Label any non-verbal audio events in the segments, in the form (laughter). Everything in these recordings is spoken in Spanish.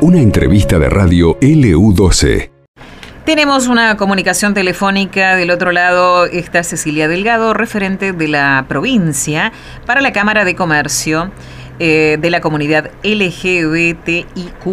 Una entrevista de radio LU12. Tenemos una comunicación telefónica del otro lado, está Cecilia Delgado, referente de la provincia para la Cámara de Comercio eh, de la comunidad LGBTIQ.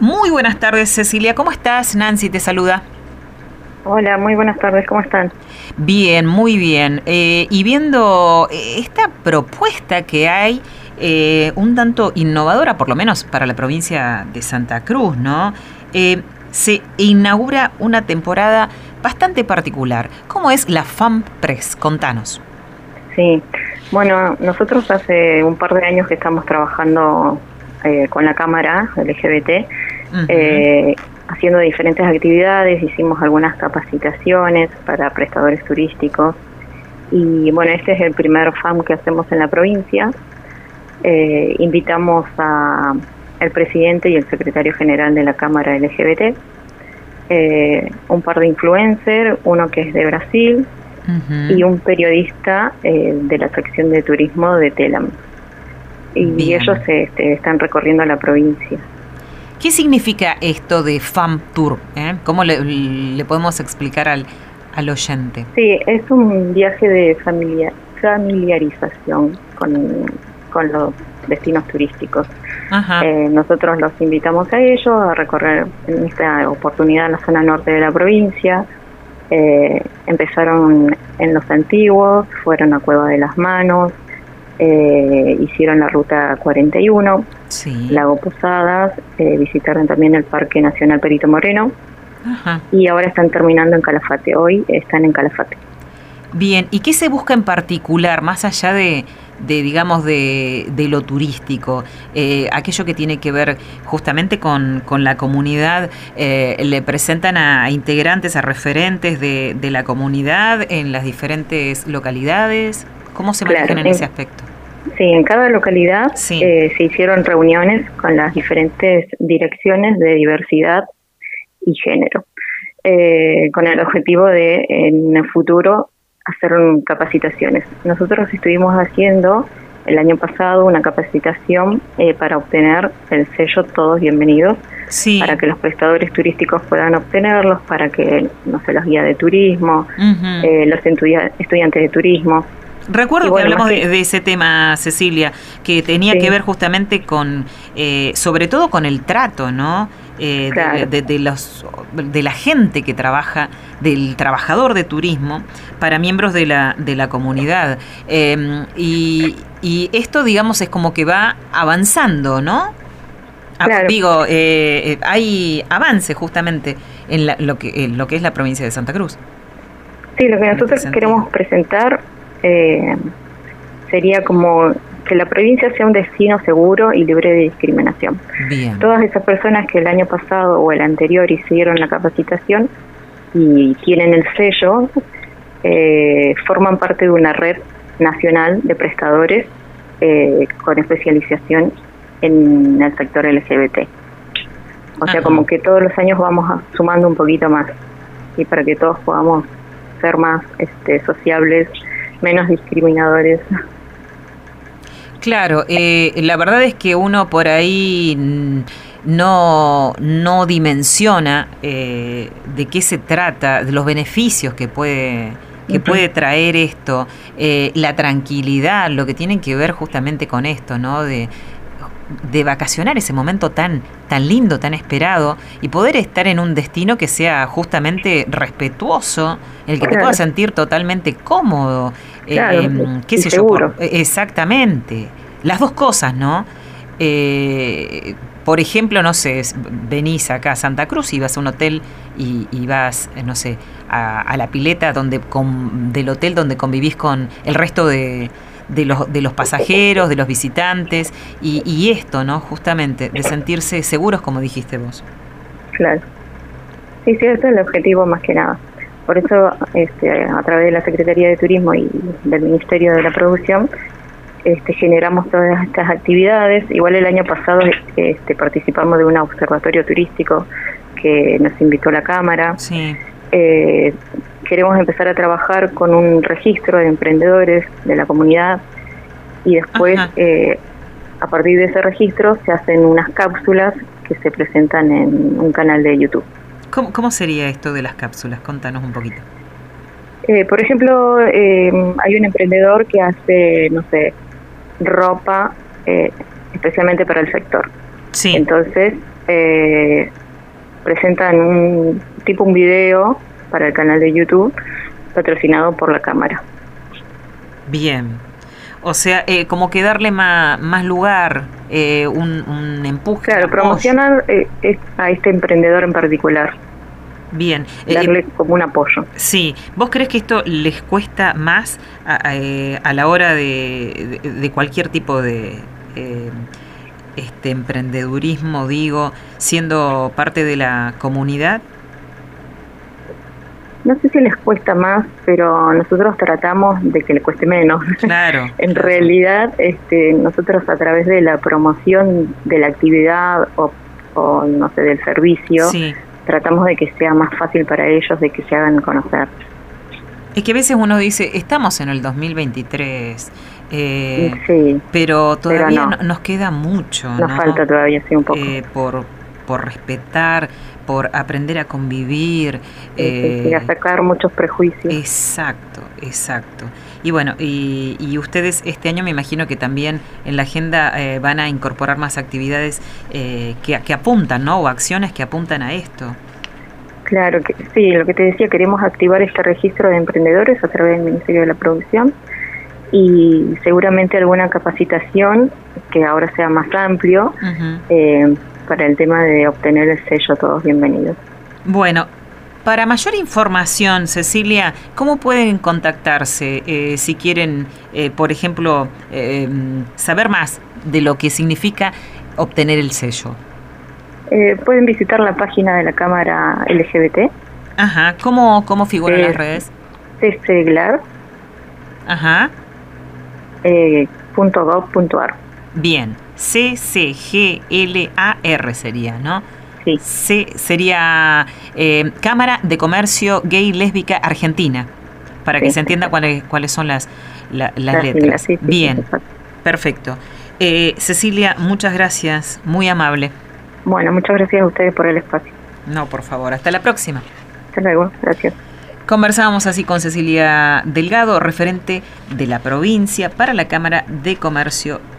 Muy buenas tardes, Cecilia. ¿Cómo estás? Nancy te saluda. Hola, muy buenas tardes. ¿Cómo están? Bien, muy bien. Eh, y viendo esta propuesta que hay eh, un tanto innovadora, por lo menos para la provincia de Santa Cruz, ¿no? Eh, se inaugura una temporada bastante particular. ¿Cómo es la FAM Press? Contanos. Sí, bueno, nosotros hace un par de años que estamos trabajando eh, con la Cámara LGBT, haciendo diferentes actividades, hicimos algunas capacitaciones para prestadores turísticos y bueno, este es el primer FAM que hacemos en la provincia eh, invitamos a el presidente y el secretario general de la Cámara LGBT, eh, un par de influencers, uno que es de Brasil y un periodista eh, de la sección de turismo de Telam. Y ellos este, están recorriendo la provincia. ¿Qué significa esto de FAM Tour? Eh? ¿Cómo le, podemos explicar al, al oyente? Sí, es un viaje de familia, familiarización con con los destinos turísticos. Eh, nosotros los invitamos a ellos a recorrer en esta oportunidad la zona norte de la provincia. Eh, empezaron en los antiguos, fueron a Cueva de las Manos, eh, hicieron la ruta 41, Lago Posadas, visitaron también el Parque Nacional Perito Moreno y ahora están terminando en Calafate. Hoy están en Calafate. Bien, ¿y qué se busca en particular, más allá de, de digamos, de, de lo turístico, eh, aquello que tiene que ver justamente con, con la comunidad, eh, le presentan a, integrantes, a referentes de, de, la comunidad en las diferentes localidades. ¿Cómo se manejan en, ese aspecto? Sí, en cada localidad eh, se hicieron reuniones con las diferentes direcciones de diversidad y género, con el objetivo de en el futuro hacer capacitaciones. Nosotros estuvimos haciendo el año pasado una capacitación eh, para obtener el sello Todos Bienvenidos, para que los prestadores turísticos puedan obtenerlos, para que, no sé, los guías de turismo, eh, los estudiantes de turismo. Recuerdo que hablamos de, ese tema, Cecilia, que tenía que ver justamente con, eh, sobre todo con el trato, ¿no? Eh, de, los, de la gente que trabaja, del trabajador de turismo, para miembros de la, de la comunidad. Em, y, y, esto, digamos, es como que va avanzando, ¿no? Ah, digo, eh, eh, hay avance justamente en lo, que, lo que es la provincia de Santa Cruz. Sí, lo que nosotros queremos presentar sería como que la provincia sea un destino seguro y libre de discriminación. Todas esas personas que el año pasado o el anterior hicieron la capacitación y tienen el sello, eh, forman parte de una red nacional de prestadores eh, con especialización en el sector LGBT. O sea, como que todos los años vamos sumando un poquito más y para que todos podamos ser más este, sociables, menos discriminadores. Claro, eh, la verdad es que uno por ahí no, no dimensiona eh, de qué se trata, de los beneficios que puede que puede traer esto, eh, la tranquilidad, lo que tiene que ver justamente con esto, ¿no? De, de vacacionar ese momento tan, tan lindo, tan esperado, y poder estar en un destino que sea justamente respetuoso, el que te pueda sentir totalmente cómodo, eh, qué sé yo, exactamente, las dos cosas, ¿no? Eh, por ejemplo, no sé, venís acá a Santa Cruz y vas a un hotel y, vas, no sé, a, la pileta donde del hotel donde convivís con el resto de, de los, de los pasajeros, de los visitantes, y, esto, ¿no? Justamente, de sentirse seguros, como dijiste vos. Claro. Sí, sí, ese es el objetivo más que nada. Por eso, este, a través de la Secretaría de Turismo y del Ministerio de la Producción, este, generamos todas estas actividades. Igual el año pasado este, participamos de un observatorio turístico que nos invitó la Cámara. Sí. Eh, queremos empezar a trabajar con un registro de emprendedores de la comunidad y después eh, a partir de ese registro se hacen unas cápsulas que se presentan en un canal de YouTube. ¿Cómo, cómo sería esto de las cápsulas? Contanos un poquito. Eh, por ejemplo, eh, hay un emprendedor que hace, no sé, ropa eh, especialmente para el sector. Sí. Entonces, presentan un tipo un video para el canal de YouTube patrocinado por la cámara. Bien. O sea, como que darle más, más lugar, un, un, empuje. Claro, promocionar a este emprendedor en particular. Bien. Eh, Darle como un apoyo. Sí. ¿Vos crees que esto les cuesta más a, eh, la hora de, cualquier tipo de eh, este emprendedurismo, digo, siendo parte de la comunidad? No sé si les cuesta más, pero nosotros tratamos de que le cueste menos. Claro. (laughs) en realidad, este, nosotros a través de la promoción de la actividad o, o no sé, del servicio, sí tratamos de que sea más fácil para ellos, de que se hagan conocer. Es que a veces uno dice, estamos en el 2023, eh, sí, pero todavía nos queda mucho. Nos falta todavía, sí, un poco. Eh, por, por respetar, por aprender a convivir. Eh, a sacar muchos prejuicios. Exacto, exacto. Y bueno, y, ustedes este año me imagino que también en la agenda eh, van a incorporar más actividades eh, que, que apuntan, ¿no? O acciones que apuntan a esto. Claro, que sí, lo que te decía, queremos activar este registro de emprendedores a través del Ministerio de la Producción y seguramente alguna capacitación que ahora sea más amplio eh, para el tema de obtener el sello Todos Bienvenidos. Bueno, para mayor información, Cecilia, ¿cómo pueden contactarse eh, si quieren, eh, por ejemplo, eh, saber más de lo que significa obtener el sello? pueden visitar la página de la Cámara LGBT. Ajá, ¿cómo, cómo figuran las redes? ccglar. Ajá. punto .gov.ar. Bien, C-C-G-L-A-R sería, ¿no? Sí. sería eh, Cámara de Comercio Gay Lésbica Argentina, para que se entienda cuáles, cuáles son las, las letras. Bien, perfecto. Eh, Cecilia, muchas gracias, muy amable. Bueno, muchas gracias a ustedes por el espacio. No, por favor, hasta la próxima. Hasta luego, gracias. Conversábamos así con Cecilia Delgado, referente de la provincia para la Cámara de Comercio